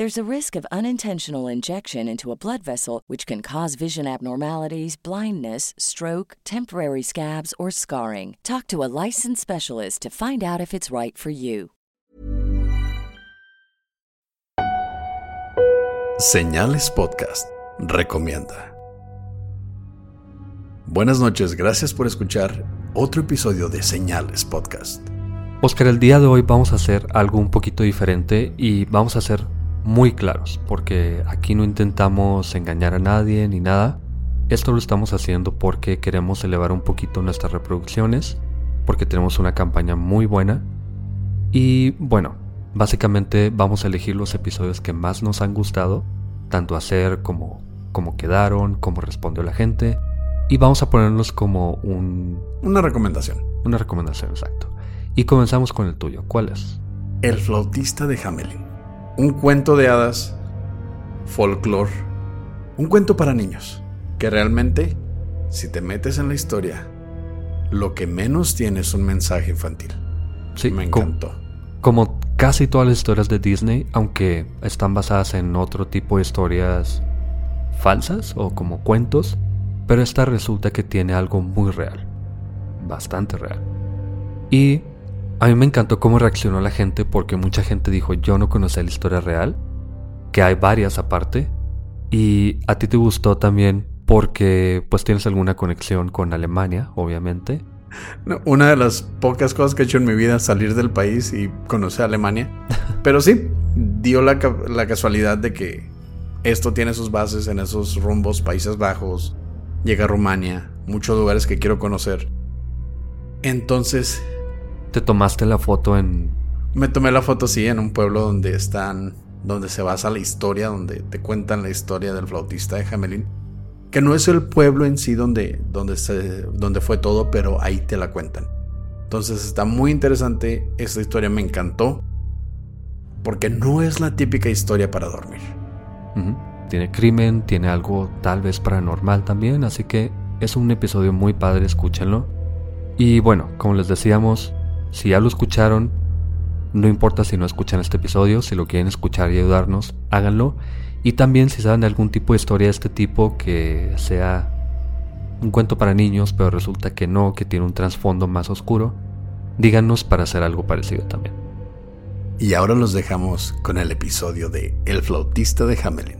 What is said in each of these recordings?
There's a risk of unintentional injection into a blood vessel, which can cause vision abnormalities, blindness, stroke, temporary scabs, or scarring. Talk to a licensed specialist to find out if it's right for you. Señales Podcast recomienda. Buenas noches, gracias por escuchar otro episodio de Señales Podcast. Oscar, el día de hoy vamos a hacer algo un poquito diferente y vamos a hacer muy claros, porque aquí no intentamos engañar a nadie ni nada. Esto lo estamos haciendo porque queremos elevar un poquito nuestras reproducciones, porque tenemos una campaña muy buena. Y bueno, básicamente vamos a elegir los episodios que más nos han gustado, tanto hacer como cómo quedaron, cómo respondió la gente, y vamos a ponerlos como un... Una recomendación. Una recomendación, exacto. Y comenzamos con el tuyo. ¿Cuál es? El flautista de Hamelin un cuento de hadas, folclore, un cuento para niños, que realmente, si te metes en la historia, lo que menos tiene es un mensaje infantil. Sí, me encantó. Como, casi todas las historias de Disney, aunque están basadas en otro tipo de historias falsas o como cuentos, pero esta resulta que tiene algo muy real, bastante real. Y a mí me encantó cómo reaccionó la gente porque mucha gente dijo yo no conocía la historia real, que hay varias aparte, y a ti te gustó también porque pues tienes alguna conexión con Alemania, obviamente. una de las pocas cosas que he hecho en mi vida es salir del país y conocer Alemania. Pero sí, dio la, la casualidad de que esto tiene sus bases en esos rumbos Países Bajos, llega a Rumania, muchos lugares que quiero conocer. Entonces ¿Te tomaste la foto en...? Me tomé la foto, sí, en un pueblo donde están... Donde se basa la historia, donde te cuentan la historia del flautista de Hamelin. Que no es el pueblo en sí donde, donde, se, donde fue todo, pero ahí te la cuentan. Entonces está muy interesante. Esta historia me encantó. Porque no es la típica historia para dormir. Tiene crimen, tiene algo tal vez paranormal también, así que es un episodio muy padre, escúchenlo. Y bueno, como les decíamos, si ya lo escucharon, no importa si no escuchan este episodio, si lo quieren escuchar y ayudarnos, háganlo. Y también si saben de algún tipo de historia de este tipo que sea un cuento para niños, pero resulta que no, que tiene un trasfondo más oscuro, díganos para hacer algo parecido también. Y ahora los dejamos con el episodio de El flautista de Hamelin.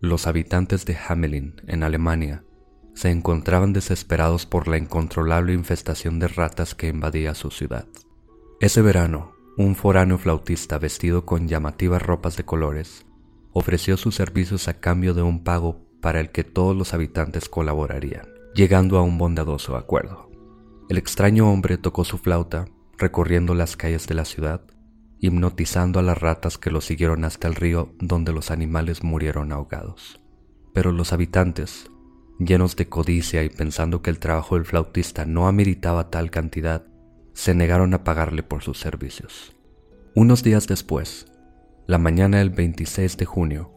los habitantes de Hamelin, en Alemania, se encontraban desesperados por la incontrolable infestación de ratas que invadía su ciudad. Ese verano, un foráneo flautista vestido con llamativas ropas de colores ofreció sus servicios a cambio de un pago para el que todos los habitantes colaborarían, llegando a un bondadoso acuerdo. El extraño hombre tocó su flauta, recorriendo las calles de la ciudad, hipnotizando a las ratas que lo siguieron hasta el río donde los animales murieron ahogados. Pero los habitantes, llenos de codicia y pensando que el trabajo del flautista no ameritaba tal cantidad, se negaron a pagarle por sus servicios. Unos días después, la mañana del 26 de junio,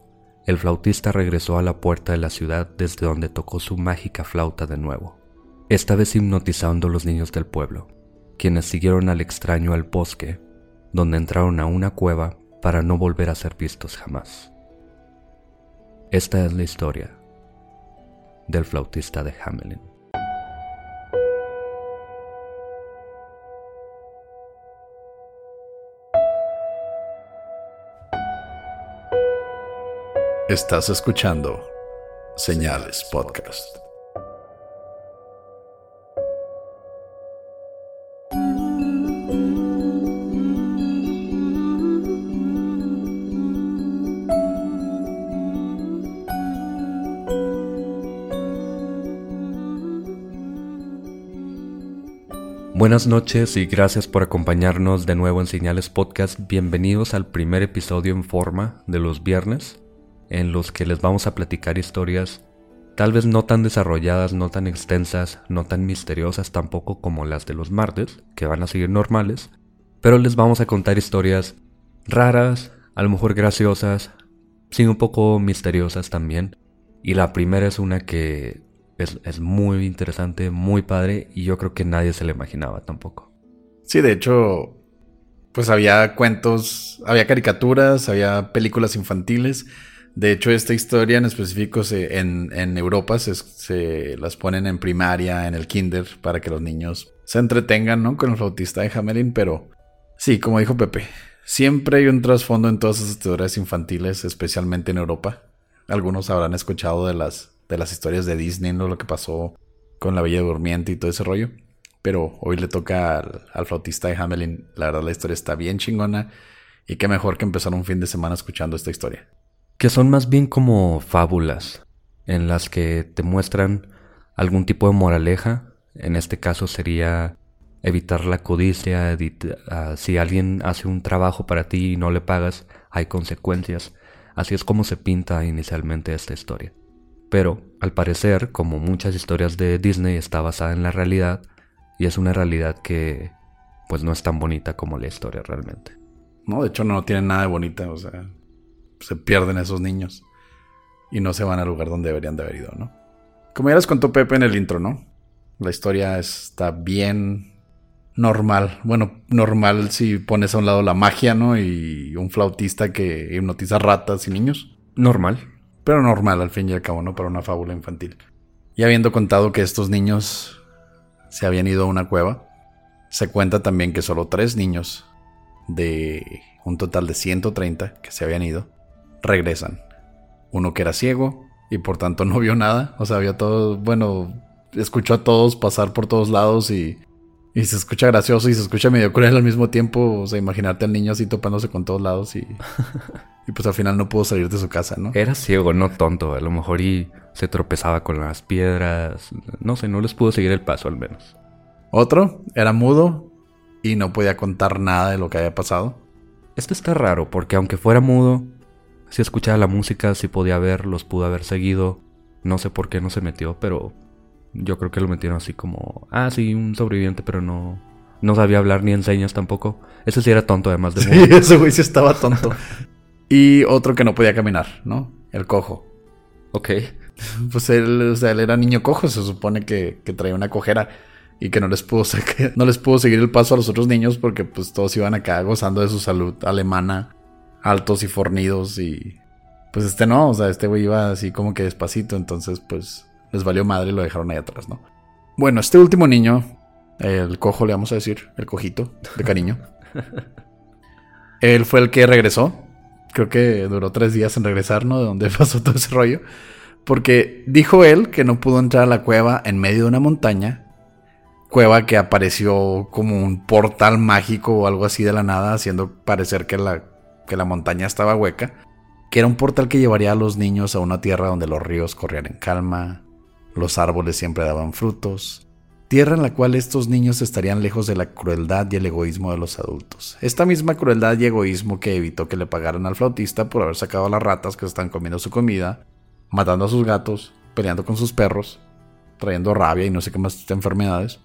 el flautista regresó a la puerta de la ciudad desde donde tocó su mágica flauta de nuevo, esta vez hipnotizando a los niños del pueblo, quienes siguieron al extraño al bosque, donde entraron a una cueva para no volver a ser vistos jamás. Esta es la historia del flautista de Hamelin. Estás escuchando Señales Podcast. Buenas noches y gracias por acompañarnos de nuevo en Señales Podcast. Bienvenidos al primer episodio en forma de los viernes, en los que les vamos a platicar historias tal vez no tan desarrolladas, no tan extensas, no tan misteriosas tampoco como las de los martes, que van a seguir normales, pero les vamos a contar historias raras, a lo mejor graciosas, sí un poco misteriosas también. Y la primera es una que es, muy interesante, muy padre y yo creo que nadie se lo imaginaba tampoco. Sí, de hecho, pues había cuentos, había caricaturas, había películas infantiles. De hecho, esta historia en específico en, en, Europa se, se, las ponen en primaria, en el kinder, para que los niños se entretengan, ¿no? Con el flautista de Hamelin, pero sí, como dijo Pepe, siempre hay un trasfondo en todas esas historias infantiles, especialmente en Europa. Algunos habrán escuchado de las de las historias de Disney, ¿no? Lo que pasó con la Bella Durmiente y todo ese rollo. Pero hoy le toca al, flautista de Hamelin. La verdad, la historia está bien chingona. Y qué mejor que empezar un fin de semana escuchando esta historia. Que son más bien como fábulas, en las que te muestran algún tipo de moraleja. En este caso sería evitar la codicia. Ah, si alguien hace un trabajo para ti y no le pagas, hay consecuencias. Así es como se pinta inicialmente esta historia. Pero, al parecer, como muchas historias de Disney, está basada en la realidad y es una realidad que pues no es tan bonita como la historia realmente. No, de hecho no tiene nada de bonita, o sea, se pierden esos niños y no se van al lugar donde deberían de haber ido, ¿no? Como ya les contó Pepe en el intro, ¿no? La historia está bien normal. Bueno, normal si pones a un lado la magia, ¿no? Y un flautista que hipnotiza ratas y niños. Normal pero normal al fin y al cabo, ¿no? Para una fábula infantil. Y habiendo contado que estos niños se habían ido a una cueva, se cuenta también que solo tres niños de un total de 130 que se habían ido regresan. Uno que era ciego y por tanto no vio nada, o sea, vio todo, bueno, escuchó a todos pasar por todos lados y, y se escucha gracioso y se escucha medio cruel al mismo tiempo, o sea, imaginarte al niño así topándose con todos lados y Y pues al final no pudo salir de su casa, ¿no? Era ciego, no tonto. A lo mejor y se tropezaba con las piedras. No sé, no les pudo seguir el paso al menos. Otro era mudo y no podía contar nada de lo que había pasado. Esto está raro porque aunque fuera mudo, si escuchaba la música, si podía ver, los pudo haber seguido. No sé por qué no se metió, pero yo creo que lo metieron así como, ah, sí, un sobreviviente, pero no, no sabía hablar ni enseñas tampoco. Ese sí era tonto, además de. Sí, ese güey sí estaba tonto. Y otro que no podía caminar, ¿no? El cojo. Ok. Pues él, o sea, él era niño cojo, se supone que, traía una cojera y que no les pudo no les pudo seguir el paso a los otros niños porque pues todos iban acá gozando de su salud alemana, altos y fornidos y pues este no, o sea, este güey iba así como que despacito, entonces pues les valió madre y lo dejaron ahí atrás, ¿no? Bueno, este último niño, el cojo le vamos a decir, el cojito, de cariño. él fue el que regresó creo que duró tres días en regresar, ¿no? De donde pasó todo ese rollo. Porque dijo él que no pudo entrar a la cueva en medio de una montaña. Cueva que apareció como un portal mágico o algo así de la nada, haciendo parecer que la, que la montaña estaba hueca. Que era un portal que llevaría a los niños a una tierra donde los ríos corrían en calma, los árboles siempre daban frutos, tierra en la cual estos niños estarían lejos de la crueldad y el egoísmo de los adultos. Esta misma crueldad y egoísmo que evitó que le pagaran al flautista por haber sacado a las ratas que están comiendo su comida, matando a sus gatos peleando con sus perros, trayendo rabia y no sé qué más enfermedades.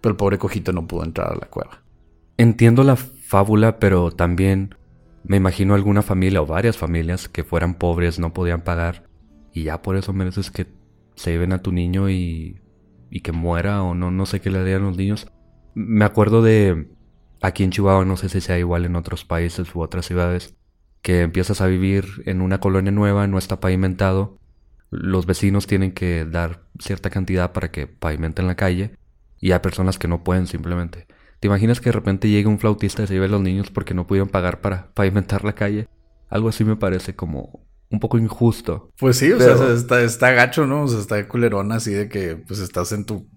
Pero el pobre cojito no pudo entrar a la cueva. Entiendo la fábula, pero también me imagino alguna familia o varias familias que fueran pobres, no podían pagar, y ya por eso mereces que se lleven a tu niño y, y que muera o no, no sé qué le harían los niños. Me acuerdo de aquí en Chihuahua, no sé si sea igual en otros países u otras ciudades, que empiezas a vivir en una colonia nueva, no está pavimentado, los vecinos tienen que dar cierta cantidad para que pavimenten la calle y hay personas que no pueden simplemente. ¿Te imaginas que de repente llegue un flautista y se lleve a los niños porque no pudieron pagar para pavimentar la calle? Algo así me parece como un poco injusto. Pues sí, o sea, está, está gacho, ¿no? O sea, está culerón así de que pues estás en tu,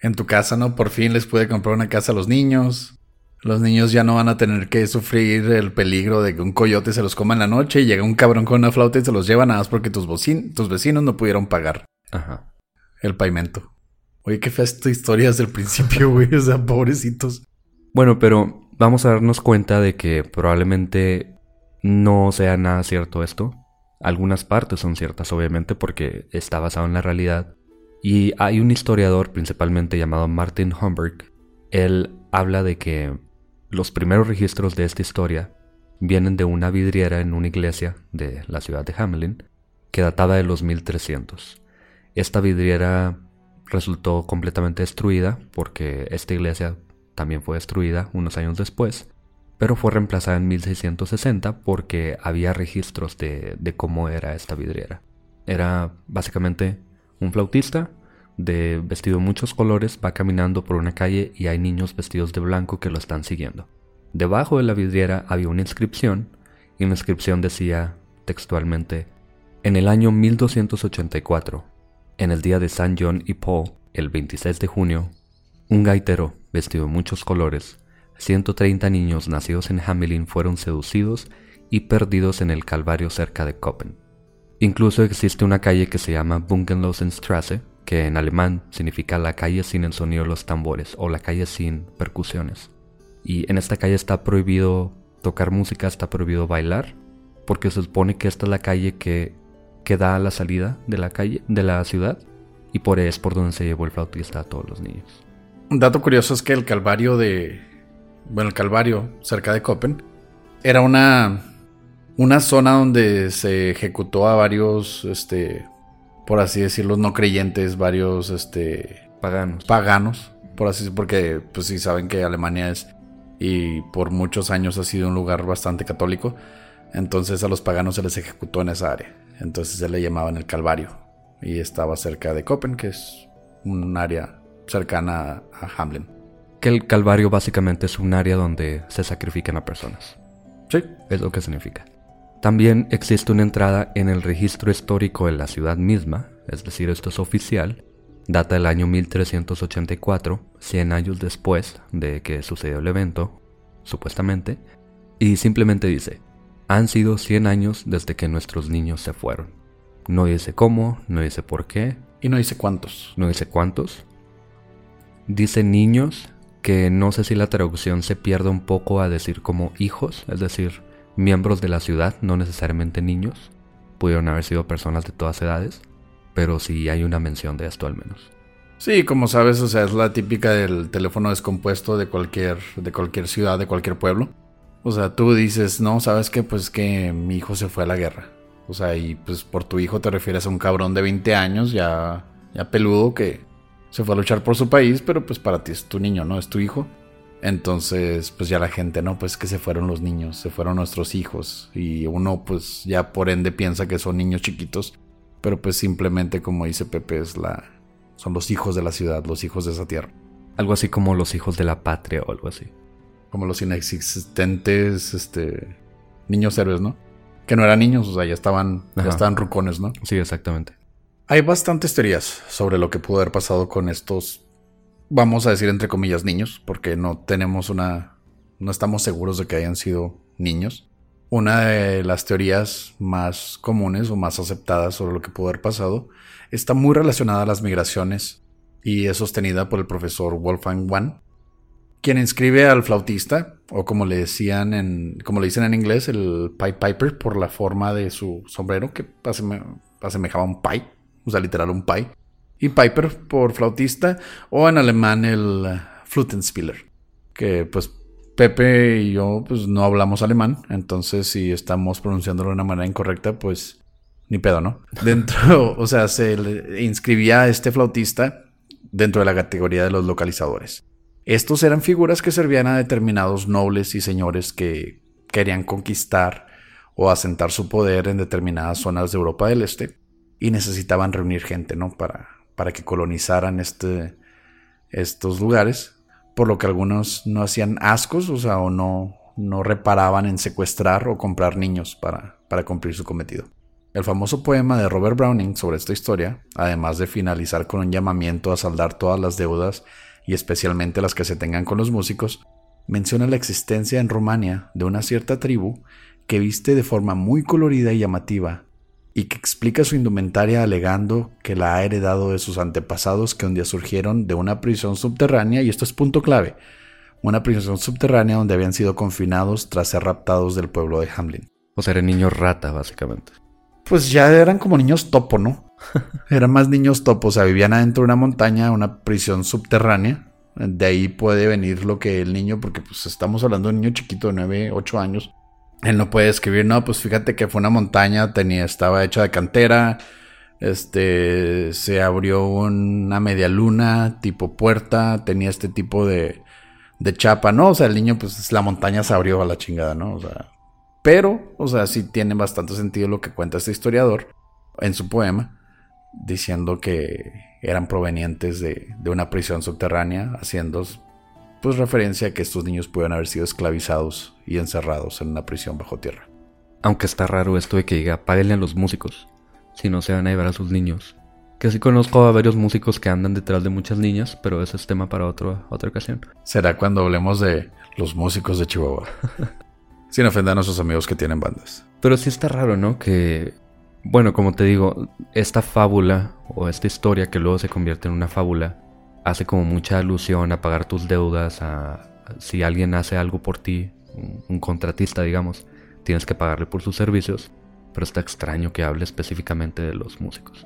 en tu casa, ¿no? Por fin les puede comprar una casa a los niños. Los niños ya no van a tener que sufrir el peligro de que un coyote se los coma en la noche y llega un cabrón con una flauta y se los lleva nada más porque tus, tus vecinos no pudieron pagar Ajá. el pavimento. Oye, qué fea esta historia desde el principio, güey. O sea, pobrecitos. Bueno, pero vamos a darnos cuenta de que probablemente no sea nada cierto esto. Algunas partes son ciertas, obviamente, porque está basado en la realidad. Y hay un historiador principalmente llamado Martin Humberg. Él habla de que los primeros registros de esta historia vienen de una vidriera en una iglesia de la ciudad de Hamelin que databa de los 1300. Esta vidriera resultó completamente destruida porque esta iglesia también fue destruida unos años después, pero fue reemplazada en 1660 porque había registros de, cómo era esta vidriera. Era básicamente un flautista de vestido de muchos colores va caminando por una calle y hay niños vestidos de blanco que lo están siguiendo. Debajo de la vidriera había una inscripción y la inscripción decía textualmente, en el año 1284, en el día de San John y Paul, el 26 de junio, un gaitero, vestido de muchos colores, 130 niños nacidos en Hamelin fueron seducidos y perdidos en el Calvario cerca de Koppen. Incluso existe una calle que se llama Bungenlosenstrasse, que en alemán significa la calle sin el sonido de los tambores o la calle sin percusiones. Y en esta calle está prohibido tocar música, está prohibido bailar, porque se supone que esta es la calle que que da a la salida de la calle, de la ciudad, y por es por donde se llevó el flautista a todos los niños. Un dato curioso es que el Calvario de. Bueno, el Calvario, cerca de Copen, era una. Una zona donde se ejecutó a varios, este. Por así decirlo, no creyentes, varios, este. Paganos. Paganos, por así porque, pues sí, saben que Alemania es. Y por muchos años ha sido un lugar bastante católico. Entonces a los paganos se les ejecutó en esa área. Entonces se le llamaban el Calvario. Y estaba cerca de Copen, que es un área cercana a Hamlin. Que el Calvario básicamente es un área donde se sacrifican a personas. Sí. Es lo que significa. También existe una entrada en el registro histórico de la ciudad misma, es decir, esto es oficial, data del año 1384, 100 años después de que sucedió el evento, supuestamente, y simplemente dice, han sido 100 años desde que nuestros niños se fueron. No dice cómo, no dice por qué. Y no dice cuántos. No dice cuántos. Dice niños, que no sé si la traducción se pierde un poco a decir como hijos, es decir, miembros de la ciudad, no necesariamente niños. Pudieron haber sido personas de todas edades, pero sí hay una mención de esto al menos. Sí, como sabes, o sea, es la típica del teléfono descompuesto de cualquier, de cualquier ciudad, de cualquier pueblo. O sea, tú dices, no, sabes que pues que mi hijo se fue a la guerra. O sea, y pues por tu hijo te refieres a un cabrón de 20 años, ya, ya peludo, que se fue a luchar por su país, pero pues para ti es tu niño, ¿no? Es tu hijo. Entonces, pues ya la gente, ¿no? Pues que se fueron los niños, se fueron nuestros hijos. Y uno, pues ya por ende piensa que son niños chiquitos. Pero pues simplemente, como dice Pepe, es la, son los hijos de la ciudad, los hijos de esa tierra. Algo así como los hijos de la patria o algo así como los inexistentes este, niños héroes, ¿no? Que no eran niños, o sea, ya estaban, ya estaban rucones, ¿no? Sí, exactamente. Hay bastantes teorías sobre lo que pudo haber pasado con estos, vamos a decir entre comillas, niños, porque no tenemos una, no estamos seguros de que hayan sido niños. Una de las teorías más comunes o más aceptadas sobre lo que pudo haber pasado está muy relacionada a las migraciones y es sostenida por el profesor Wolfgang Wan, quien inscribe al flautista, o como le decían en, como le dicen en inglés, el Pipe Piper, por la forma de su sombrero, que asemejaba a un pipe, o sea, literal un pie. Y Piper por flautista, o en alemán el Flutenspieler, que pues Pepe y yo pues no hablamos alemán, entonces si estamos pronunciándolo de una manera incorrecta, pues ni pedo, ¿no? Dentro, o sea, se inscribía a este flautista dentro de la categoría de los localizadores. Estos eran figuras que servían a determinados nobles y señores que querían conquistar o asentar su poder en determinadas zonas de Europa del Este y necesitaban reunir gente, ¿no? Para, para que colonizaran este, estos lugares por lo que algunos no hacían ascos, o sea, o no, no reparaban en secuestrar o comprar niños para, para cumplir su cometido. El famoso poema de Robert Browning sobre esta historia, además de finalizar con un llamamiento a saldar todas las deudas y especialmente las que se tengan con los músicos, menciona la existencia en Rumania de una cierta tribu que viste de forma muy colorida y llamativa y que explica su indumentaria alegando que la ha heredado de sus antepasados que un día surgieron de una prisión subterránea, y esto es punto clave, una prisión subterránea donde habían sido confinados tras ser raptados del pueblo de Hamlin. O sea, eran niños rata, básicamente. Pues ya eran como niños topo, ¿no? eran más niños topo, o sea, vivían adentro de una montaña, una prisión subterránea. De ahí puede venir lo que el niño, porque pues estamos hablando de un niño chiquito de 9, 8 años, él no puede escribir, no, pues fíjate que fue una montaña, tenía, estaba hecha de cantera, este, se abrió una media luna, tipo puerta, tenía este tipo de, de chapa, ¿no? O sea, el niño, pues la montaña se abrió a la chingada, ¿no? O sea, pero, o sea, sí tiene bastante sentido lo que cuenta este historiador en su poema, diciendo que eran provenientes de, de una prisión subterránea, haciendo pues referencia a que estos niños pueden haber sido esclavizados y encerrados en una prisión bajo tierra. Aunque está raro esto de que diga, páguenle a los músicos, si no se van a llevar a sus niños. Que sí conozco a varios músicos que andan detrás de muchas niñas, pero ese es tema para otra ocasión. Será cuando hablemos de los músicos de Chihuahua. Sin ofender a nuestros amigos que tienen bandas. Pero sí está raro, ¿no? Que, bueno, como te digo, esta fábula o esta historia que luego se convierte en una fábula hace como mucha alusión a pagar tus deudas, a, si alguien hace algo por ti, un, contratista digamos, tienes que pagarle por sus servicios, pero está extraño que hable específicamente de los músicos.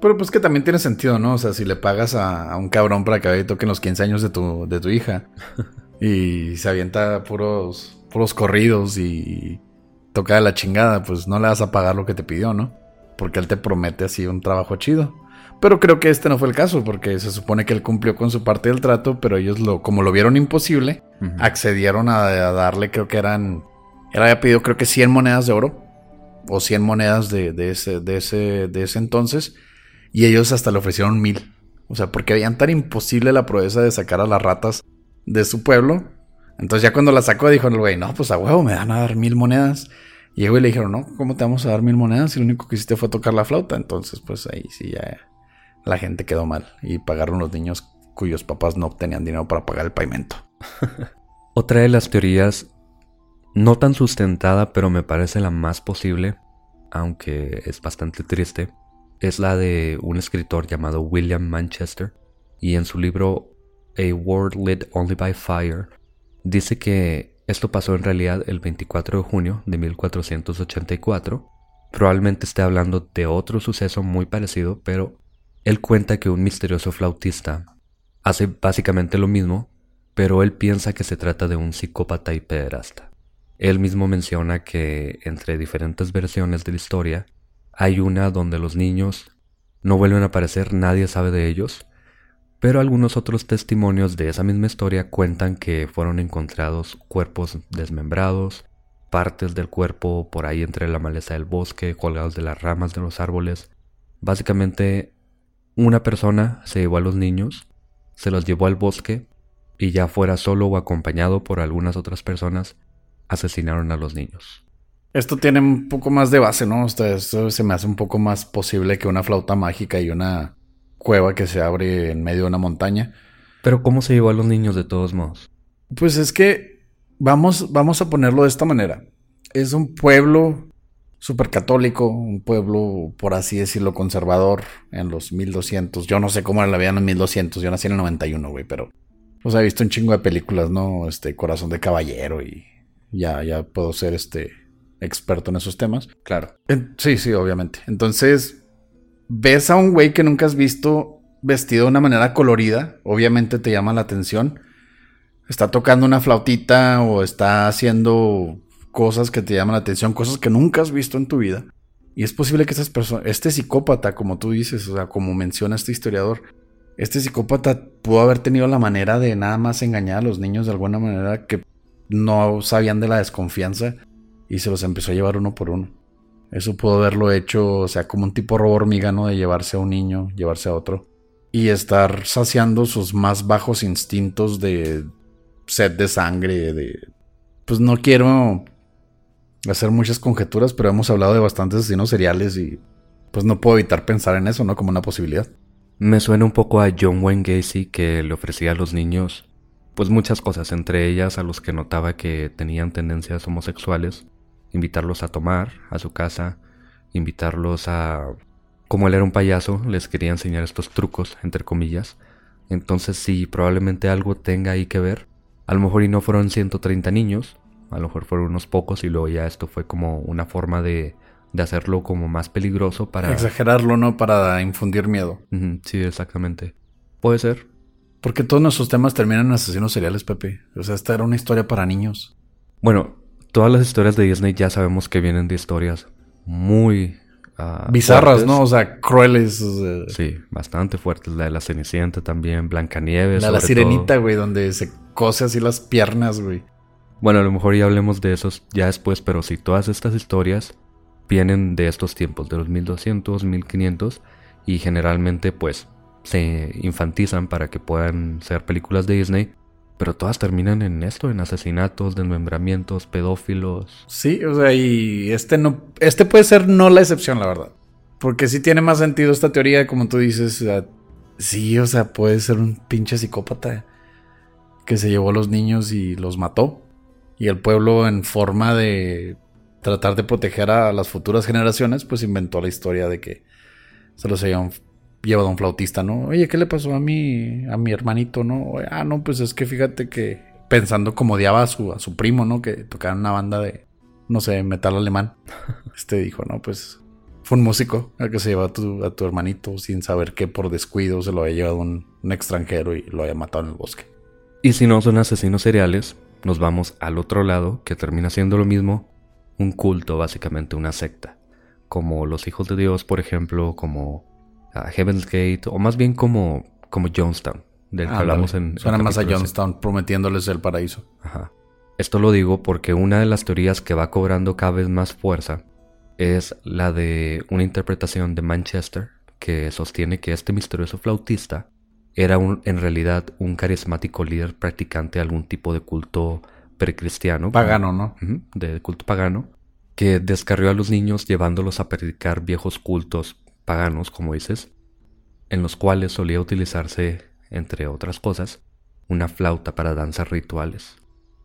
Pero pues que también tiene sentido, ¿no? O sea, si le pagas a, un cabrón para que toque los 15 años de tu, de tu hija y se avienta puros, puros corridos y toca de la chingada, pues no le vas a pagar lo que te pidió, ¿no? Porque él te promete así un trabajo chido. Pero creo que este no fue el caso, porque se supone que él cumplió con su parte del trato, pero ellos lo, como lo vieron imposible, accedieron a, darle, creo que eran, él había pedido creo que 100 monedas de oro, o 100 monedas de, ese, de, ese, de ese entonces, y ellos hasta le ofrecieron mil. O sea, porque habían tan imposible la proeza de sacar a las ratas de su pueblo. Entonces ya cuando la sacó dijo el güey, no, pues a huevo, me van a dar mil monedas. Y el güey le dijeron, no, ¿cómo te vamos a dar mil monedas si lo único que hiciste fue tocar la flauta? Entonces, pues ahí sí ya la gente quedó mal y pagaron los niños cuyos papás no tenían dinero para pagar el pavimento. Otra de las teorías, no tan sustentada, pero me parece la más posible, aunque es bastante triste, es la de un escritor llamado William Manchester, y en su libro A World Lit Only by Fire, dice que esto pasó en realidad el 24 de junio de 1484. Probablemente esté hablando de otro suceso muy parecido, pero él cuenta que un misterioso flautista hace básicamente lo mismo, pero él piensa que se trata de un psicópata y pederasta. Él mismo menciona que entre diferentes versiones de la historia hay una donde los niños no vuelven a aparecer, nadie sabe de ellos, pero algunos otros testimonios de esa misma historia cuentan que fueron encontrados cuerpos desmembrados, partes del cuerpo por ahí entre la maleza del bosque, colgados de las ramas de los árboles. Básicamente una persona se llevó a los niños, se los llevó al bosque y ya fuera solo o acompañado por algunas otras personas, asesinaron a los niños. Esto tiene un poco más de base, ¿no? Esto se me hace un poco más posible que una flauta mágica y una cueva que se abre en medio de una montaña. Pero ¿cómo se llevó a los niños de todos modos? Pues es que vamos, vamos a ponerlo de esta manera. Es un pueblo súper católico, un pueblo, por así decirlo, conservador en los 1200. Yo no sé cómo la vida en 1200, yo nací en el 91, güey, pero pues he visto un chingo de películas, ¿no? Este, Corazón de Caballero y ya, ya puedo ser este experto en esos temas. Claro. sí, sí, obviamente. Entonces, ves a un güey que nunca has visto vestido de una manera colorida, obviamente te llama la atención. Está tocando una flautita o está haciendo cosas que te llaman la atención, cosas que nunca has visto en tu vida. Y es posible que estas personas, este psicópata, como tú dices, o sea, como menciona este historiador, este psicópata pudo haber tenido la manera de nada más engañar a los niños de alguna manera que no sabían de la desconfianza y se los empezó a llevar uno por uno. Eso pudo haberlo hecho, o sea, como un tipo robo hormiga, ¿no? De llevarse a un niño, llevarse a otro. Y estar saciando sus más bajos instintos de sed de sangre, de... Pues no quiero hacer muchas conjeturas, pero hemos hablado de bastantes asesinos seriales y pues no puedo evitar pensar en eso, ¿no? Como una posibilidad. Me suena un poco a John Wayne Gacy que le ofrecía a los niños pues muchas cosas, entre ellas a los que notaba que tenían tendencias homosexuales, invitarlos a tomar a su casa, invitarlos a... Como él era un payaso, les quería enseñar estos trucos, entre comillas. Entonces sí, probablemente algo tenga ahí que ver. A lo mejor y no fueron 130 niños, a lo mejor fueron unos pocos y luego ya esto fue como una forma de, de hacerlo como más peligroso para... Exagerarlo, ¿no? Para infundir miedo. sí, exactamente. Puede ser. Porque todos nuestros temas terminan en asesinos seriales, Pepe. O sea, esta era una historia para niños. Bueno, todas las historias de Disney ya sabemos que vienen de historias muy ah, bizarras, ¿no? O sea, crueles. Sí, bastante fuertes. La de la Cenicienta también, Blancanieves. La de la Sirenita, güey, donde se cose así las piernas, güey. Bueno, a lo mejor ya hablemos de esos ya después, pero sí, todas estas historias vienen de estos tiempos, de los 1200, 1500, y generalmente, pues, se infantizan para que puedan ser películas de Disney pero todas terminan en esto, en asesinatos, desmembramientos, pedófilos. Sí, o sea, y este no, este puede ser no la excepción, la verdad. Porque sí tiene más sentido esta teoría, como tú dices. sí, o sea, puede ser un pinche psicópata que se llevó a los niños y los mató. Y el pueblo, en forma de tratar de proteger a las futuras generaciones, pues inventó la historia de que se los habían llevado a un flautista, ¿no? Oye, ¿qué le pasó a mi, a mi hermanito, no? Ah, no, pues es que fíjate que pensando como odiaba a su, a su primo, ¿no? Que tocaba una banda de, no sé, metal alemán. Este dijo, no, pues fue un músico el que se llevó a tu, a tu hermanito sin saber que por descuido se lo había llevado un, un extranjero y lo había matado en el bosque. Y si no son asesinos seriales, nos vamos al otro lado, que termina siendo lo mismo, un culto, básicamente una secta. Como los hijos de Dios, por ejemplo, como a Heaven's Gate, o más bien como, como Jonestown, del que hablamos en... Suena más a Jonestown, prometiéndoles el paraíso. Ajá. Esto lo digo porque una de las teorías que va cobrando cada vez más fuerza es la de una interpretación de Manchester que sostiene que este misterioso flautista era un, en realidad un carismático líder practicante de algún tipo de culto precristiano. Pagano, ¿no? de culto pagano, que descarrió a los niños llevándolos a predicar viejos cultos paganos, como dices, en los cuales solía utilizarse, entre otras cosas, una flauta para danzas rituales,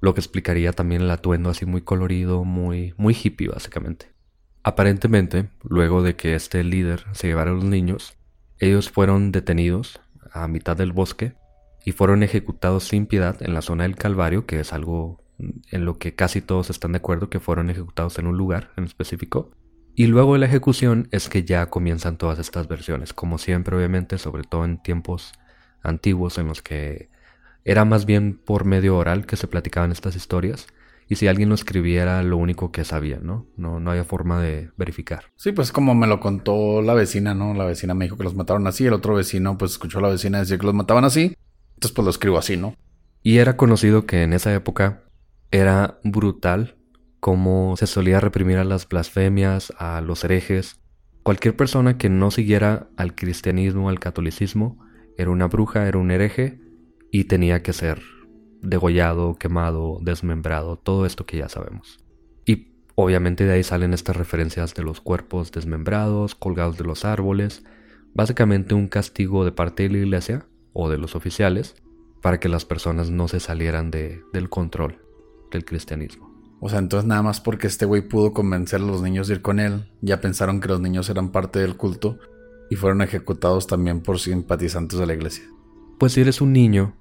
lo que explicaría también el atuendo así muy colorido, muy, muy hippie básicamente. Aparentemente, luego de que este líder se llevara a los niños, ellos fueron detenidos a mitad del bosque y fueron ejecutados sin piedad en la zona del Calvario, que es algo en lo que casi todos están de acuerdo que fueron ejecutados en un lugar en específico, y luego de la ejecución es que ya comienzan todas estas versiones, como siempre obviamente, sobre todo en tiempos antiguos en los que era más bien por medio oral que se platicaban estas historias. Y si alguien lo escribiera, lo único que sabía, ¿no? No, no había forma de verificar. Sí, pues como me lo contó la vecina, ¿no? La vecina me dijo que los mataron así, el otro vecino pues escuchó a la vecina decir que los mataban así, entonces pues lo escribo así, ¿no? Y era conocido que en esa época era brutal cómo se solía reprimir a las blasfemias, a los herejes. Cualquier persona que no siguiera al cristianismo, al catolicismo, era una bruja, era un hereje y tenía que ser degollado, quemado, desmembrado, todo esto que ya sabemos. Y obviamente de ahí salen estas referencias de los cuerpos desmembrados, colgados de los árboles, básicamente un castigo de parte de la iglesia o de los oficiales para que las personas no se salieran de, del control del cristianismo. O sea, entonces nada más porque este güey pudo convencer a los niños de ir con él, ya pensaron que los niños eran parte del culto y fueron ejecutados también por simpatizantes de la iglesia. Pues si eres un niño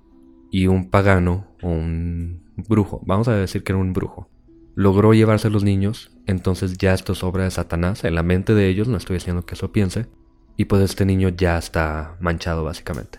y un pagano o un brujo, vamos a decir que era un brujo, logró llevarse a los niños, entonces ya esto es obra de Satanás, en la mente de ellos, no estoy diciendo que eso piense, Y pues este niño ya está manchado básicamente.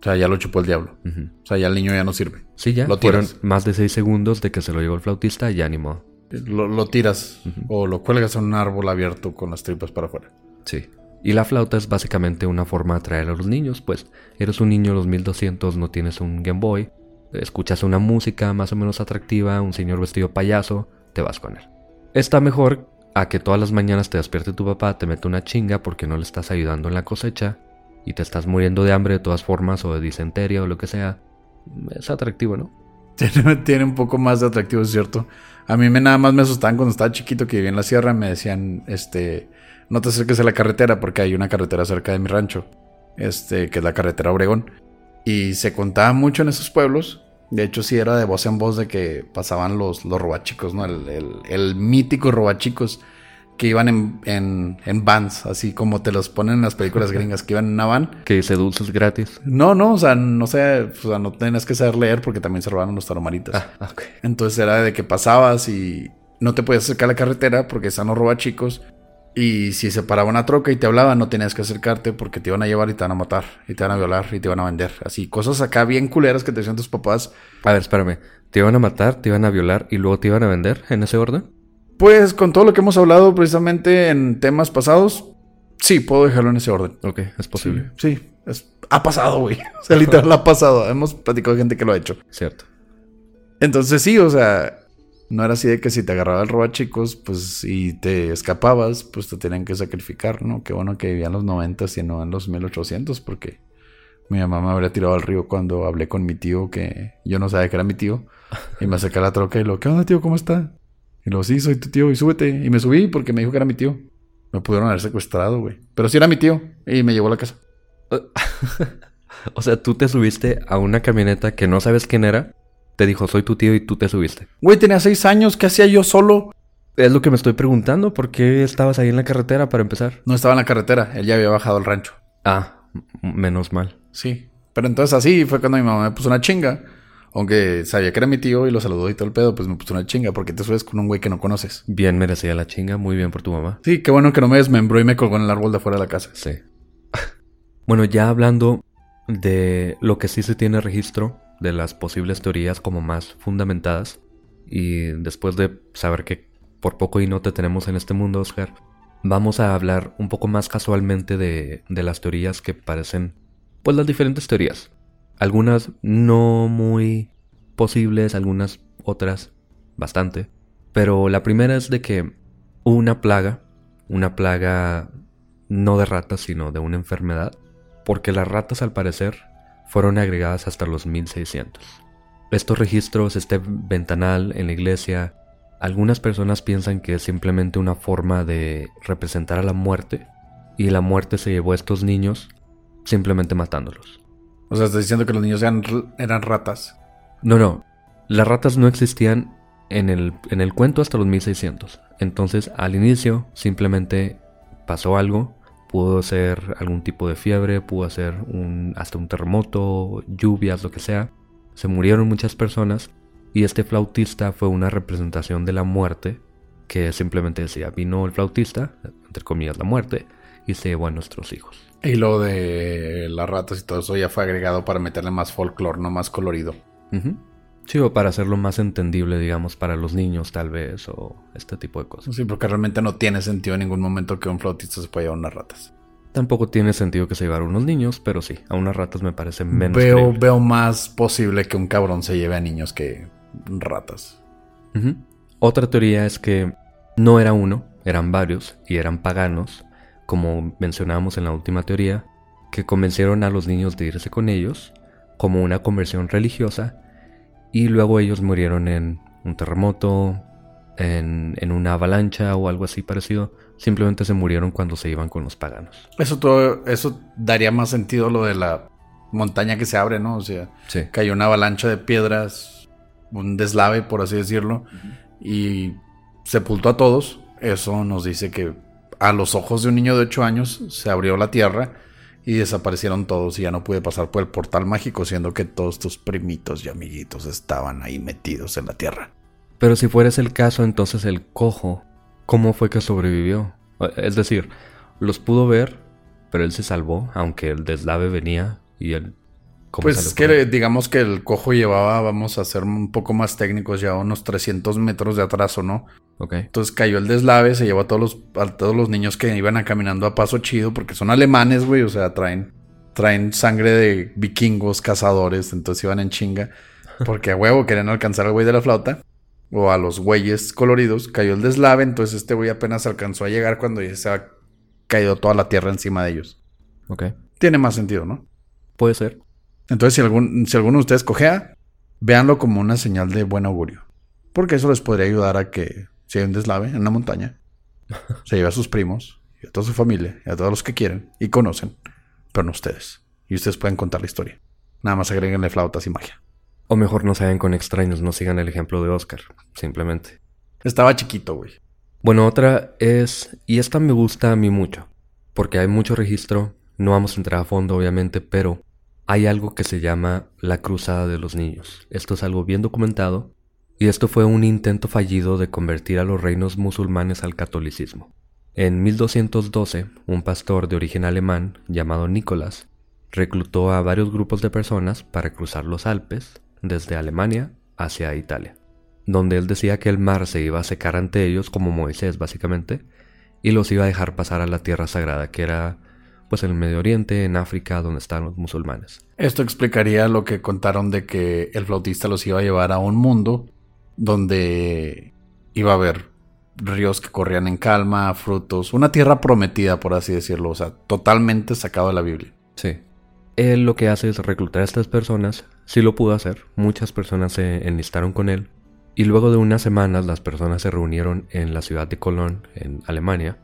O sea, ya lo chupó el diablo. O sea, ya el niño ya no sirve. Sí, ya. Lo Fueron tiras. más de seis segundos de que se lo llevó el flautista y ya ni modo. Lo, lo tiras o lo cuelgas en un árbol abierto con las tripas para afuera. Sí. Y la flauta es básicamente una forma de atraer a los niños, pues eres un niño de los 1200, no tienes un Game Boy, escuchas una música más o menos atractiva, un señor vestido payaso, te vas con él. Está mejor a que todas las mañanas te despierte tu papá, te mete una chinga porque no le estás ayudando en la cosecha y te estás muriendo de hambre de todas formas o de disentería o lo que sea. Es atractivo, ¿no? Tiene, un poco más de atractivo, es cierto. A mí me nada más me asustaban cuando estaba chiquito que vivía en la sierra. Me decían, este, no te acerques a la carretera porque hay una carretera cerca de mi rancho, este, que es la carretera Obregón. Y se contaba mucho en esos pueblos. De hecho, sí era de voz en voz de que pasaban los, los robachicos, ¿no? El, el, el mítico robachicos que iban en, en, en vans, así como te los ponen en las películas gringas, que iban en una van. Que dice dulces gratis. No, no, o sea, no sé, o sea, no tenías que saber leer porque también se robaron los taromaritas. Ah, ok. Entonces era de que pasabas y no te podías acercar a la carretera porque están los robachicos. Y si se paraba una troca y te hablaban, no tenías que acercarte porque te iban a llevar y te van a matar, y te van a violar y te van a vender. Así, cosas acá bien culeras que te decían tus papás. A ver, espérame. ¿Te iban a matar, te iban a violar y luego te iban a vender en ese orden? Pues con todo lo que hemos hablado precisamente en temas pasados, sí, puedo dejarlo en ese orden. Ok, es posible. Sí, es- ha pasado, güey. O sea, literal ha pasado. Hemos platicado de gente que lo ha hecho. Cierto. Entonces sí, o sea, no era así de que si te agarraba el roba chicos, pues y te escapabas, pues te tenían que sacrificar, ¿no? Qué bueno que vivían los 90 y no en los 1800, porque mi mamá me habría tirado al río cuando hablé con mi tío, que yo no sabía que era mi tío, y me acerqué a la troca y lo, ¿qué onda, tío? ¿Cómo está? Y lo, sí, soy tu tío, y súbete. Y me subí porque me dijo que era mi tío. Me pudieron haber secuestrado, güey. Pero sí era mi tío, y me llevó a la casa. O sea, tú te subiste a una camioneta que no sabes quién era. Te dijo, soy tu tío y tú te subiste. Güey, tenía seis años, ¿qué hacía yo solo? Es lo que me estoy preguntando. ¿Por qué estabas ahí en la carretera para empezar? No estaba en la carretera, él ya había bajado al rancho. Ah, menos mal. Sí. Pero entonces así fue cuando mi mamá me puso una chinga. Aunque sabía que era mi tío y lo saludó y todo el pedo, pues me puso una chinga porque te subes con un güey que no conoces. Bien merecía la chinga. Muy bien por tu mamá. Sí, qué bueno que no me desmembró y me colgó en el árbol de afuera de la casa. Sí. bueno, ya hablando de lo que sí se tiene registro, de las posibles teorías como más fundamentadas, y después de saber que por poco y no te tenemos en este mundo, Oscar, vamos a hablar un poco más casualmente de, de las teorías que parecen, pues las diferentes teorías. Algunas no muy posibles, algunas otras bastante. Pero la primera es de que una plaga, una plaga no de ratas, sino de una enfermedad, porque las ratas al parecer fueron agregadas hasta los 1600. Estos registros, este ventanal en la iglesia, algunas personas piensan que es simplemente una forma de representar a la muerte, y la muerte se llevó a estos niños simplemente matándolos. O sea, estás diciendo que los niños eran, eran ratas. No, no. Las ratas no existían en el, en el cuento hasta los 1600. Entonces, al inicio, simplemente pasó algo. Pudo ser algún tipo de fiebre, pudo ser un, hasta un terremoto, lluvias, lo que sea. Se murieron muchas personas y este flautista fue una representación de la muerte que simplemente decía, vino el flautista, entre comillas la muerte, y se llevó a nuestros hijos. Y lo de las ratas y todo eso ya fue agregado para meterle más folclore, no más colorido. Ujú. Sí, o para hacerlo más entendible, digamos, para los niños tal vez, o este tipo de cosas. Sí, porque realmente no tiene sentido en ningún momento que un flautista se pueda llevar unas ratas. Tampoco tiene sentido que se llevaran unos niños, pero sí, a unas ratas me parece menos Veo, creíble. veo más posible que un cabrón se lleve a niños que ratas. Otra teoría es que no era uno, eran varios, y eran paganos, como mencionábamos en la última teoría, que convencieron a los niños de irse con ellos, como una conversión religiosa, y luego ellos murieron en un terremoto, en, en una avalancha o algo así parecido. Simplemente se murieron cuando se iban con los paganos. Eso todo, eso daría más sentido lo de la montaña que se abre, ¿no? O sea, Sí. cayó una avalancha de piedras, un deslave, por así decirlo, y sepultó a todos. Eso nos dice que a los ojos de un niño de 8 años se abrió la tierra y desaparecieron todos y ya no pude pasar por el portal mágico, siendo que todos tus primitos y amiguitos estaban ahí metidos en la tierra. Pero si fuera el caso, entonces el cojo, ¿cómo fue que sobrevivió? Es decir, los pudo ver, pero él se salvó, aunque el deslave venía y él... ¿cómo Pues es que digamos que el cojo llevaba, vamos a ser un poco más técnicos, ya unos 300 metros de atraso, ¿no? Ok. Entonces cayó el deslave, se llevó a todos los, a todos los niños que iban a caminando a paso chido, porque son alemanes, güey, o sea, traen, traen sangre de vikingos, cazadores, entonces iban en chinga, porque a huevo querían alcanzar al güey de la flauta, o a los güeyes coloridos, cayó el deslave, entonces este güey apenas alcanzó a llegar cuando ya se ha caído toda la tierra encima de ellos. Ok. Tiene más sentido, ¿no? Puede ser. Entonces, si, algún, si alguno de ustedes cojea, véanlo como una señal de buen augurio. Porque eso les podría ayudar a que, si hay un deslave en una montaña, se lleve a sus primos, y a toda su familia, y a todos los que quieren y conocen, pero no ustedes. Y ustedes pueden contar la historia. Nada más agréguenle flautas y magia. O mejor no se hagan con extraños, no sigan el ejemplo de Oscar, simplemente. Estaba chiquito, güey. Bueno, otra es, y esta me gusta a mí mucho, porque hay mucho registro, no vamos a entrar a fondo obviamente, pero hay algo que se llama la Cruzada de los Niños. Esto es algo bien documentado, y esto fue un intento fallido de convertir a los reinos musulmanes al catolicismo. En 1212, un pastor de origen alemán llamado Nicolás reclutó a varios grupos de personas para cruzar los Alpes desde Alemania hacia Italia, donde él decía que el mar se iba a secar ante ellos como Moisés básicamente, y los iba a dejar pasar a la tierra sagrada, que era pues en el Medio Oriente, en África, donde están los musulmanes. Esto explicaría lo que contaron de que el flautista los iba a llevar a un mundo donde iba a haber ríos que corrían en calma, frutos, una tierra prometida, por así decirlo, o sea, totalmente sacado de la Biblia. Sí. Él lo que hace es reclutar a estas personas, sí lo pudo hacer, muchas personas se enlistaron con él, y luego de unas semanas las personas se reunieron en la ciudad de Colón, en Alemania,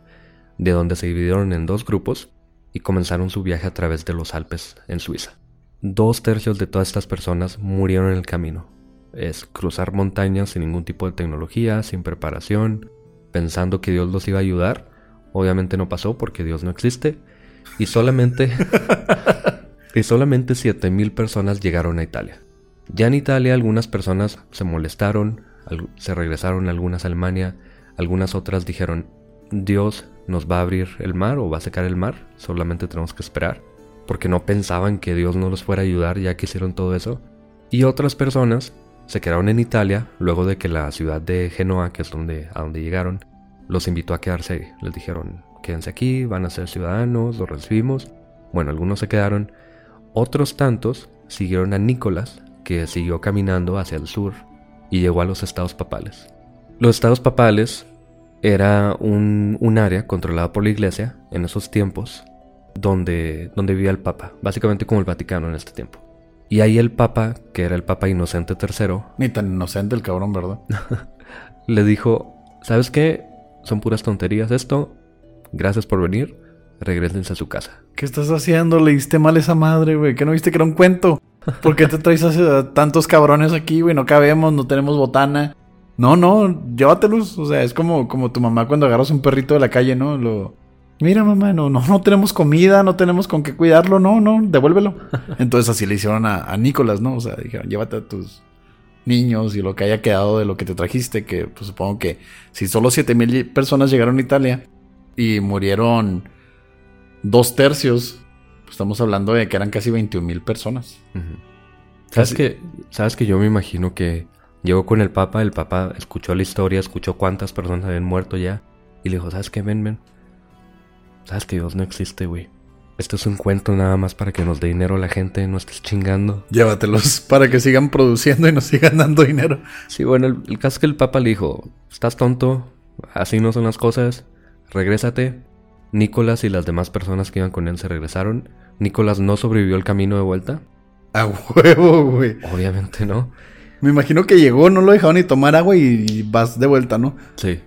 de donde se dividieron en dos grupos y comenzaron su viaje a través de los Alpes, en Suiza. Dos tercios de todas estas personas murieron en el camino. Es cruzar montañas sin ningún tipo de tecnología, sin preparación, pensando que Dios los iba a ayudar. Obviamente no pasó porque Dios no existe. Y solamente, y solamente 7000 personas llegaron a Italia. Ya en Italia algunas personas se molestaron, se regresaron algunas a Alemania, algunas otras dijeron, Dios nos va a abrir el mar o va a secar el mar, solamente tenemos que esperar, porque no pensaban que Dios no los fuera a ayudar ya que hicieron todo eso. Y otras personas se quedaron en Italia luego de que la ciudad de Genoa, que es donde, a donde llegaron, los invitó a quedarse. Les dijeron, quédense aquí, van a ser ciudadanos, los recibimos. Bueno, algunos se quedaron, otros tantos siguieron a Nicolás, que siguió caminando hacia el sur y llegó a los estados papales. Los estados papales era un, un área controlada por la iglesia en esos tiempos donde, donde vivía el papa, básicamente como el Vaticano en este tiempo. Y ahí el papa, que era el papa Inocente III, Ni tan inocente el cabrón, ¿verdad? le dijo, ¿sabes qué? Son puras tonterías esto, gracias por venir, regresense a su casa. ¿Qué estás haciendo? Le diste mal a esa madre, güey. ¿Qué no viste que era un cuento? ¿Por qué te traes a tantos cabrones aquí, güey? No cabemos, no tenemos botana. No, no, llévatelos. O sea, es como, como tu mamá cuando agarras un perrito de la calle, ¿no? Lo. Mira, mamá, no, no, no tenemos comida, no tenemos con qué cuidarlo, no, no, devuélvelo. Entonces así le hicieron a, a Nicolás, ¿no? O sea, dijeron, llévate a tus niños y lo que haya quedado de lo que te trajiste, que pues supongo que si solo 7000 personas llegaron a Italia y murieron dos tercios, pues estamos hablando de que eran casi 21 mil personas. ¿Sabes Casi. que, ¿Sabes que yo me imagino que llegó con el papa, el papa escuchó la historia, escuchó cuántas personas habían muerto ya y le dijo, ¿sabes qué, ven, ven? ¿Sabes que Dios no existe, güey? Esto es un cuento nada más para que nos dé dinero la gente, no estés chingando. Llévatelos para que sigan produciendo y nos sigan dando dinero. Sí, bueno, el, el caso es que el papa le dijo, estás tonto, así no son las cosas, regrésate. Nicolás y las demás personas que iban con él se regresaron. Nicolás no sobrevivió el camino de vuelta. A huevo, güey. Obviamente no. Me imagino que llegó, no lo dejaron ni tomar agua y, y vas de vuelta, ¿no? Sí.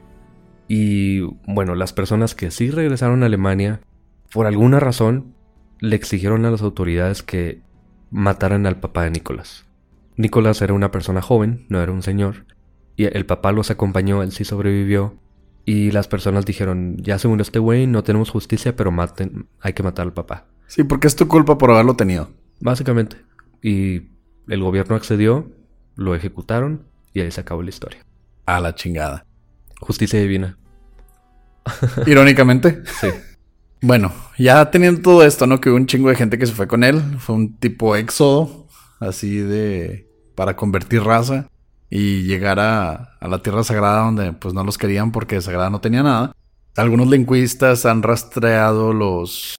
Y bueno, las personas que sí regresaron a Alemania, por alguna razón, le exigieron a las autoridades que mataran al papá de Nicolás. Nicolás era una persona joven, no era un señor, y el papá los acompañó, él sí sobrevivió, y las personas dijeron, ya se murió este güey, no tenemos justicia, pero maten, hay que matar al papá. Sí, porque es tu culpa por haberlo tenido. Básicamente. Y el gobierno accedió, lo ejecutaron, y ahí se acabó la historia. A la chingada. Justicia divina. Irónicamente. Sí. Bueno, ya teniendo todo esto, ¿no? Que hubo un chingo de gente que se fue con él. Fue un tipo éxodo, así de... para convertir raza y llegar a, a la Tierra Sagrada donde pues no los querían porque Sagrada no tenía nada. Algunos lingüistas han rastreado los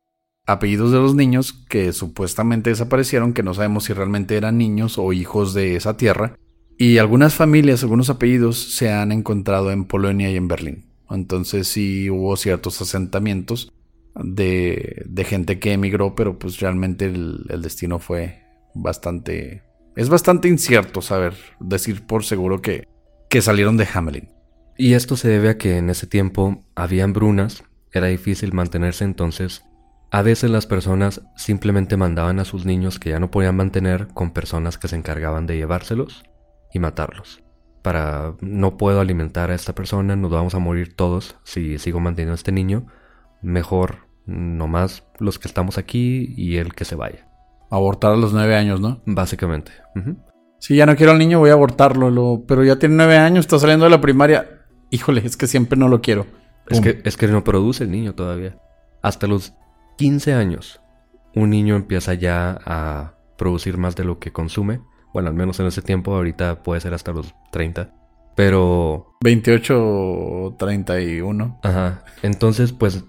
apellidos de los niños que supuestamente desaparecieron, que no sabemos si realmente eran niños o hijos de esa tierra. Y algunas familias, algunos apellidos se han encontrado en Polonia y en Berlín. Entonces sí hubo ciertos asentamientos de, gente que emigró, pero pues realmente el, el destino fue bastante... Es bastante incierto saber, decir por seguro que, que salieron de Hamelin. Y esto se debe a que en ese tiempo había hambrunas, era difícil mantenerse entonces. A veces las personas simplemente mandaban a sus niños que ya no podían mantener con personas que se encargaban de llevárselos y matarlos. Para no puedo alimentar a esta persona, nos vamos a morir todos si sigo manteniendo a este niño. Mejor nomás los que estamos aquí y el que se vaya. Abortar a los nueve años, ¿no? Básicamente. Ujú. Si ya no quiero al niño, voy a abortarlo. lo- pero ya tiene nueve años, está saliendo de la primaria. Híjole, es que siempre no lo quiero. Es Pum. que, es que no produce el niño todavía. Hasta los 15 años, un niño empieza ya a producir más de lo que consume. Bueno, al menos en ese tiempo, ahorita puede ser hasta los 30. Pero, 28 o 31. ajá, entonces pues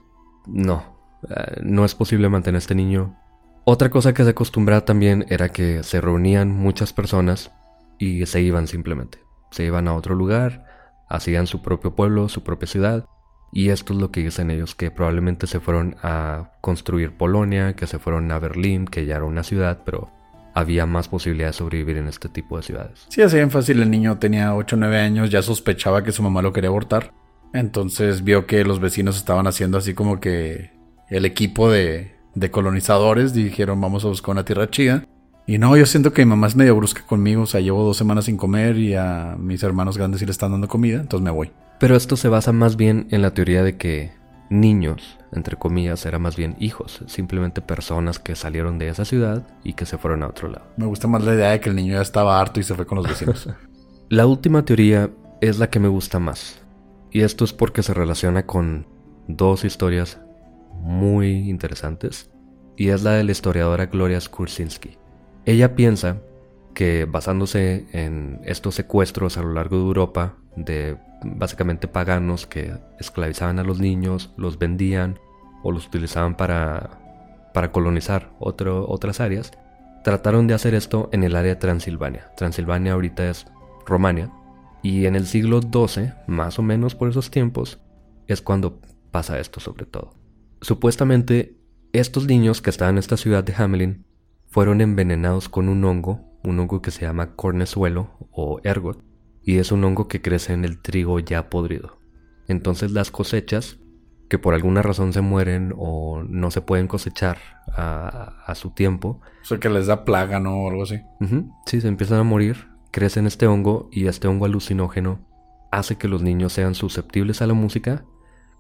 no, eh, no es posible mantener a este niño. Otra cosa que se acostumbraba también era que se reunían muchas personas y se iban simplemente. Se iban a otro lugar, hacían su propio pueblo, su propia ciudad. Y esto es lo que dicen ellos, que probablemente se fueron a construir Polonia, que se fueron a Berlín, que ya era una ciudad, pero había más posibilidad de sobrevivir en este tipo de ciudades. Sí, así bien fácil. El niño tenía 8 o 9 años, ya sospechaba que su mamá lo quería abortar. Entonces vio que los vecinos estaban haciendo así como que el equipo de, colonizadores dijeron vamos a buscar una tierra chida. Y no, yo siento que mi mamá es medio brusca conmigo, o sea, llevo dos semanas sin comer y a mis hermanos grandes sí le están dando comida, entonces me voy. Pero esto se basa más bien en la teoría de que niños, entre comillas, eran más bien hijos, simplemente personas que salieron de esa ciudad y que se fueron a otro lado. Me gusta más la idea de que el niño ya estaba harto y se fue con los vecinos. La última teoría es la que me gusta más. Y esto es porque se relaciona con dos historias muy interesantes. Y es la de la historiadora Gloria Skursinski. Ella piensa que basándose en estos secuestros a lo largo de Europa de básicamente paganos que esclavizaban a los niños, los vendían o los utilizaban para, para colonizar otro- otras áreas, trataron de hacer esto en el área Transilvania. Transilvania ahorita es Romania. Y en el siglo XII, más o menos por esos tiempos, es cuando pasa esto sobre todo. Supuestamente, estos niños que estaban en esta ciudad de Hamelin fueron envenenados con un hongo, un hongo que se llama cornezuelo o ergot, y es un hongo que crece en el trigo ya podrido. Entonces las cosechas, que por alguna razón se mueren o no se pueden cosechar a, a su tiempo, o sea, que les da plaga, ¿no? O algo así. Sí, se empiezan a morir, crecen este hongo y este hongo alucinógeno hace que los niños sean susceptibles a la música.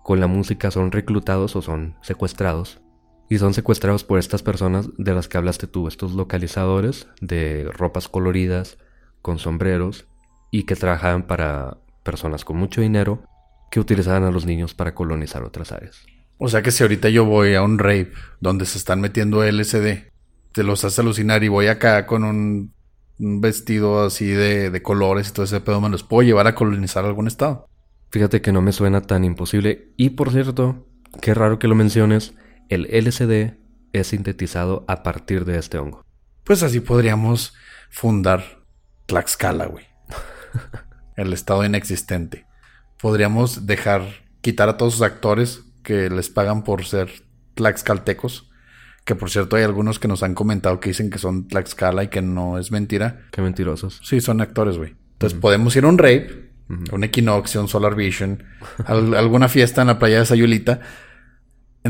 Con la música son reclutados o son secuestrados. Y son secuestrados por estas personas de las que hablaste tú, estos localizadores de ropas coloridas, con sombreros, y que trabajaban para personas con mucho dinero que utilizaban a los niños para colonizar otras áreas. O sea que si ahorita yo voy a un rave donde se están metiendo LSD, te los hace alucinar y voy acá con un, un vestido así de, de colores y todo ese pedo, me los puedo llevar a colonizar algún estado. Fíjate que no me suena tan imposible. Y por cierto, qué raro que lo menciones, el LSD es sintetizado a partir de este hongo. Pues así podríamos fundar Tlaxcala, güey. El estado inexistente. Podríamos dejar, quitar a todos sus actores que les pagan por ser tlaxcaltecos. Que por cierto hay algunos que nos han comentado que dicen que son Tlaxcala y que no es mentira. Qué mentirosos. Sí, son actores, güey. Entonces podemos ir a un rave, un equinoccio, un solar vision, al- alguna fiesta en la playa de Sayulita.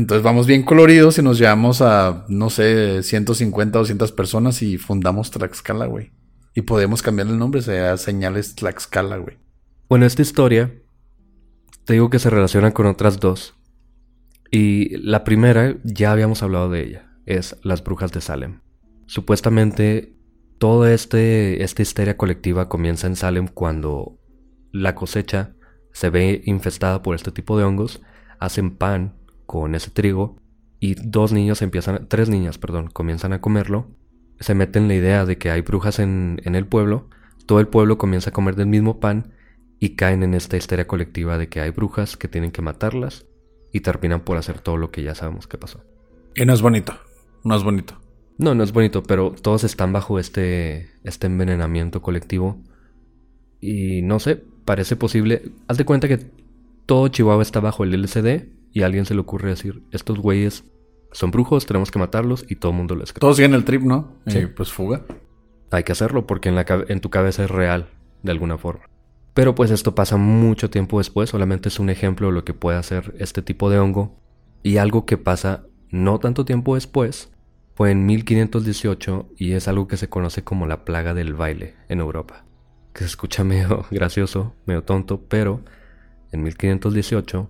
Entonces vamos bien coloridos y nos llevamos a, no sé, 150, 200 personas y fundamos Tlaxcala, güey. Y podemos cambiar el nombre, sea Señales Tlaxcala, güey. Bueno, esta historia, te digo que se relaciona con otras dos. Y la primera, ya habíamos hablado de ella, es Las Brujas de Salem. Supuestamente, toda este, esta histeria colectiva comienza en Salem cuando la cosecha se ve infestada por este tipo de hongos, hacen pan con ese trigo y dos niños empiezan, tres niñas, perdón, comienzan a comerlo, se meten la idea de que hay brujas en, en el pueblo, todo el pueblo comienza a comer del mismo pan y caen en esta histeria colectiva de que hay brujas que tienen que matarlas y terminan por hacer todo lo que ya sabemos que pasó. Y no es bonito, no es bonito. No, no es bonito, pero todos están bajo este, este envenenamiento colectivo. Y no sé, parece posible. Haz de cuenta que todo Chihuahua está bajo el LCD y a alguien se le ocurre decir, estos güeyes son brujos, tenemos que matarlos y todo el mundo les cree. Todos siguen el trip, ¿no? Sí. pues fuga. Hay que hacerlo porque en, la, en tu cabeza es real, de alguna forma. Pero pues esto pasa mucho tiempo después, solamente es un ejemplo de lo que puede hacer este tipo de hongo. Y algo que pasa no tanto tiempo después fue en 1518 y es algo que se conoce como la plaga del baile en Europa. Que se escucha medio gracioso, medio tonto, pero en 1518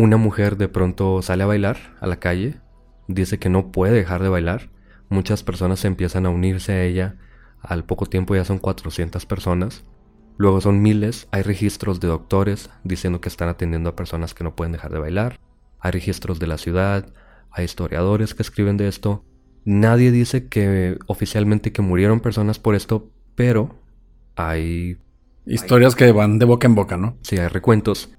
una mujer de pronto sale a bailar a la calle, dice que no puede dejar de bailar, muchas personas empiezan a unirse a ella, al poco tiempo ya son 400 personas, luego son miles, hay registros de doctores diciendo que están atendiendo a personas que no pueden dejar de bailar, hay registros de la ciudad, hay historiadores que escriben de esto, nadie dice que oficialmente que murieron personas por esto, pero hay... Historias que van de boca en boca, ¿no? Sí, hay recuentos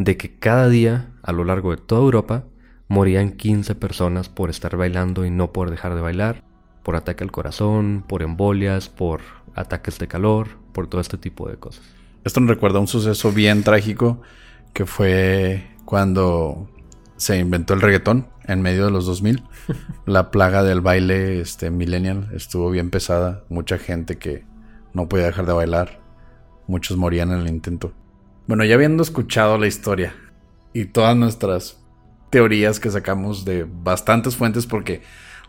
de que cada día, a lo largo de toda Europa, morían 15 personas por estar bailando y no por dejar de bailar, por ataque al corazón, por embolias, por ataques de calor, por todo este tipo de cosas. Esto me recuerda a un suceso bien trágico que fue cuando se inventó el reggaetón en medio de los 2000. La plaga del baile este, millennial estuvo bien pesada. Mucha gente que no podía dejar de bailar. Muchos morían en el intento. Bueno, ya habiendo escuchado la historia y todas nuestras teorías que sacamos de bastantes fuentes, porque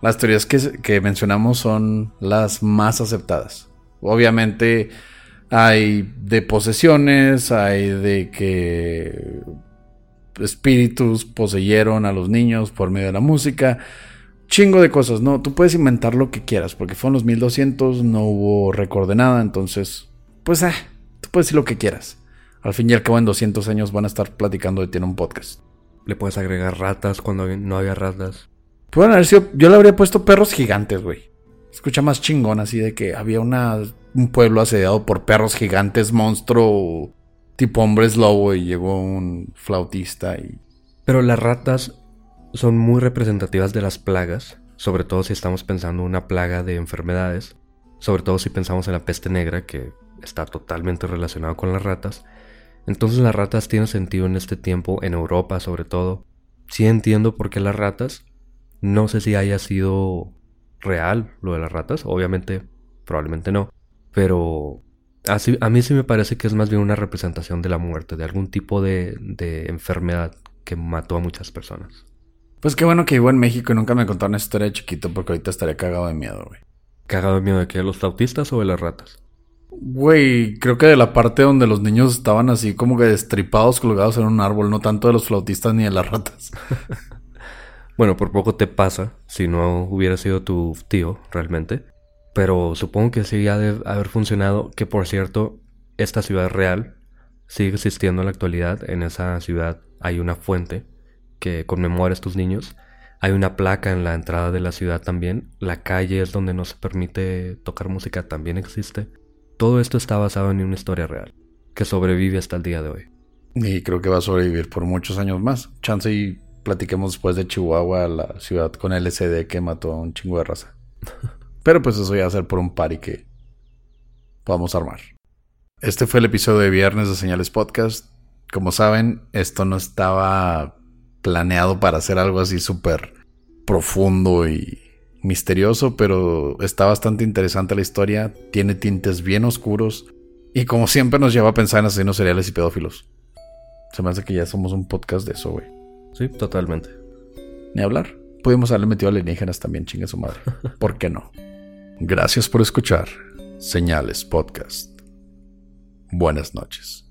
las teorías que, mencionamos son las más aceptadas. Obviamente hay de posesiones, hay de que espíritus poseyeron a los niños por medio de la música. Chingo de cosas, ¿no? Tú puedes inventar lo que quieras, porque fueron los 1200, no hubo récord de nada, entonces, pues, eh, tú puedes decir lo que quieras. Al fin y al cabo, en 200 años van a estar platicando de tiene un podcast. Le puedes agregar ratas cuando no había ratas. Pueden haber sido. Yo le habría puesto perros gigantes, güey. Escucha más chingón, así de que había una, un pueblo asediado por perros gigantes, monstruo, tipo hombres lobo, y llegó un flautista y. Pero las ratas son muy representativas de las plagas, sobre todo si estamos pensando en una plaga de enfermedades, sobre todo si pensamos en la peste negra, que está totalmente relacionado con las ratas. Entonces las ratas tienen sentido en este tiempo, en Europa sobre todo. Sí entiendo por qué las ratas. No sé si haya sido real lo de las ratas. Obviamente, probablemente no. Pero así, a mí sí me parece que es más bien una representación de la muerte, de algún tipo de, de enfermedad que mató a muchas personas. Pues qué bueno que vivo en México y nunca me contaron esa historia de chiquito porque ahorita estaría cagado de miedo, güey. ¿Cagado de miedo de qué? ¿De los flautistas o de las ratas? Güey, creo que de la parte donde los niños estaban así como que destripados, colgados en un árbol, no tanto de los flautistas ni de las ratas. bueno, por poco te pasa si no hubiera sido tu tío realmente. Pero supongo que sí ha de haber funcionado. Que por cierto, esta ciudad real sigue existiendo en la actualidad. En esa ciudad hay una fuente que conmemora a estos niños. Hay una placa en la entrada de la ciudad también. La calle es donde no se permite tocar música también existe. Todo esto está basado en una historia real, que sobrevive hasta el día de hoy. Y creo que va a sobrevivir por muchos años más. Chance y platiquemos después de Chihuahua, la ciudad con LCD que mató a un chingo de raza. Pero pues eso ya va a ser por un party que podamos armar. Este fue el episodio de viernes de Señales Podcast. Como saben, esto no estaba planeado para hacer algo así súper profundo y misterioso, pero está bastante interesante la historia, tiene tintes bien oscuros y como siempre nos lleva a pensar en asesinos seriales y pedófilos. Se me hace que ya somos un podcast de eso, güey. Sí, totalmente. Ni hablar. Pudimos haberle metido alienígenas también, chingue su madre. ¿Por qué no? Gracias por escuchar Señales Podcast. Buenas noches.